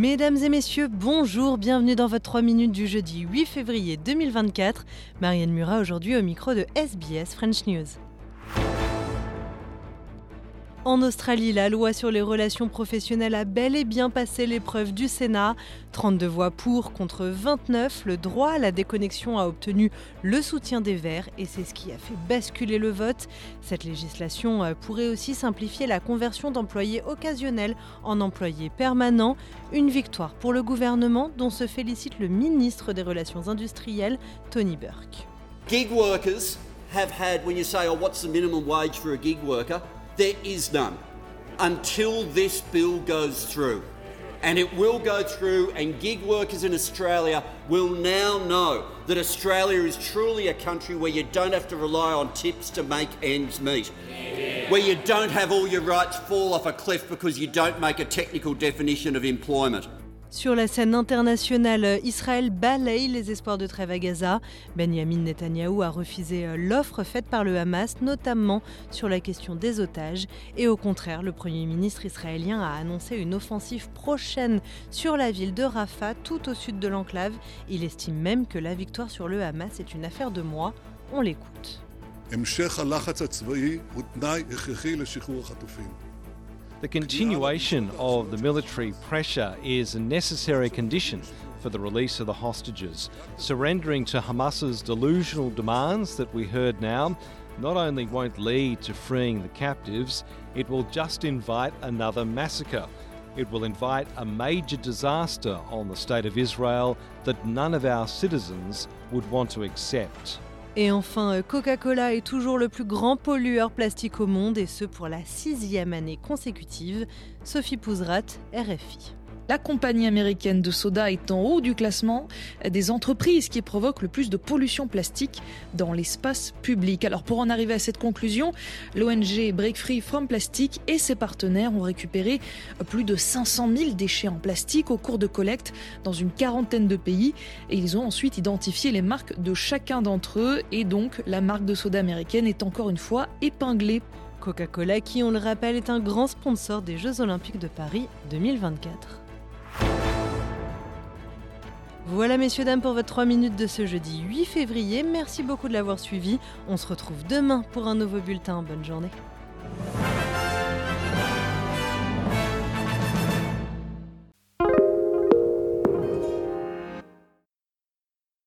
Mesdames et messieurs, bonjour, bienvenue dans votre 3 minutes du jeudi 8 février 2024. Marianne Murat aujourd'hui au micro de SBS French News. En Australie, la loi sur les relations professionnelles a bel et bien passé l'épreuve du Sénat. 32 voix pour contre 29. Le droit à la déconnexion a obtenu le soutien des Verts et c'est ce qui a fait basculer le vote. Cette législation euh, pourrait aussi simplifier la conversion d'employés occasionnels en employés permanents. Une victoire pour le gouvernement dont se félicite le ministre des Relations industrielles, Tony Burke. Gig workers have had, when you say, oh, what's the minimum wage for gig worker? There is none until this bill goes through. And it will go through, and gig workers in Australia will now know that Australia is truly a country where you don't have to rely on tips to make ends meet. Where you don't have all your rights fall off a cliff because you don't make a technical definition of employment. Sur la scène internationale, Israël balaye les espoirs de trêve à Gaza. Benjamin Netanyahou a refusé euh, l'offre faite par le Hamas, notamment sur la question des otages. Et au contraire, le Premier ministre israélien a annoncé une offensive prochaine sur la ville de Rafah, tout au sud de l'enclave. Il estime même que la victoire sur le Hamas est une affaire de mois. On l'écoute. The continuation of the military pressure is a necessary condition for the release of the hostages. Surrendering to Hamas's delusional demands that we heard now not only won't lead to freeing the captives, it will just invite another massacre. It will invite a major disaster on the state of Israel that none of our citizens would want to accept. Et enfin, euh, Coca-Cola est toujours le plus grand pollueur plastique au monde, et ce pour la sixième année consécutive. Sophie Pouzrat, RFI. La compagnie américaine de soda est en haut du classement des entreprises qui provoquent le plus de pollution plastique dans l'espace public. Alors pour en arriver à cette conclusion, l'ONG Break Free from Plastic et ses partenaires ont récupéré plus de 500 000 déchets en plastique au cours de collecte dans une quarantaine de pays et ils ont ensuite identifié les marques de chacun d'entre eux et donc la marque de soda américaine est encore une fois épinglée. Coca-Cola qui, on le rappelle, est un grand sponsor des Jeux olympiques de Paris 2024. Voilà messieurs dames pour votre 3 minutes de ce jeudi 8 février. Merci beaucoup de l'avoir suivi. On se retrouve demain pour un nouveau bulletin. Bonne journée.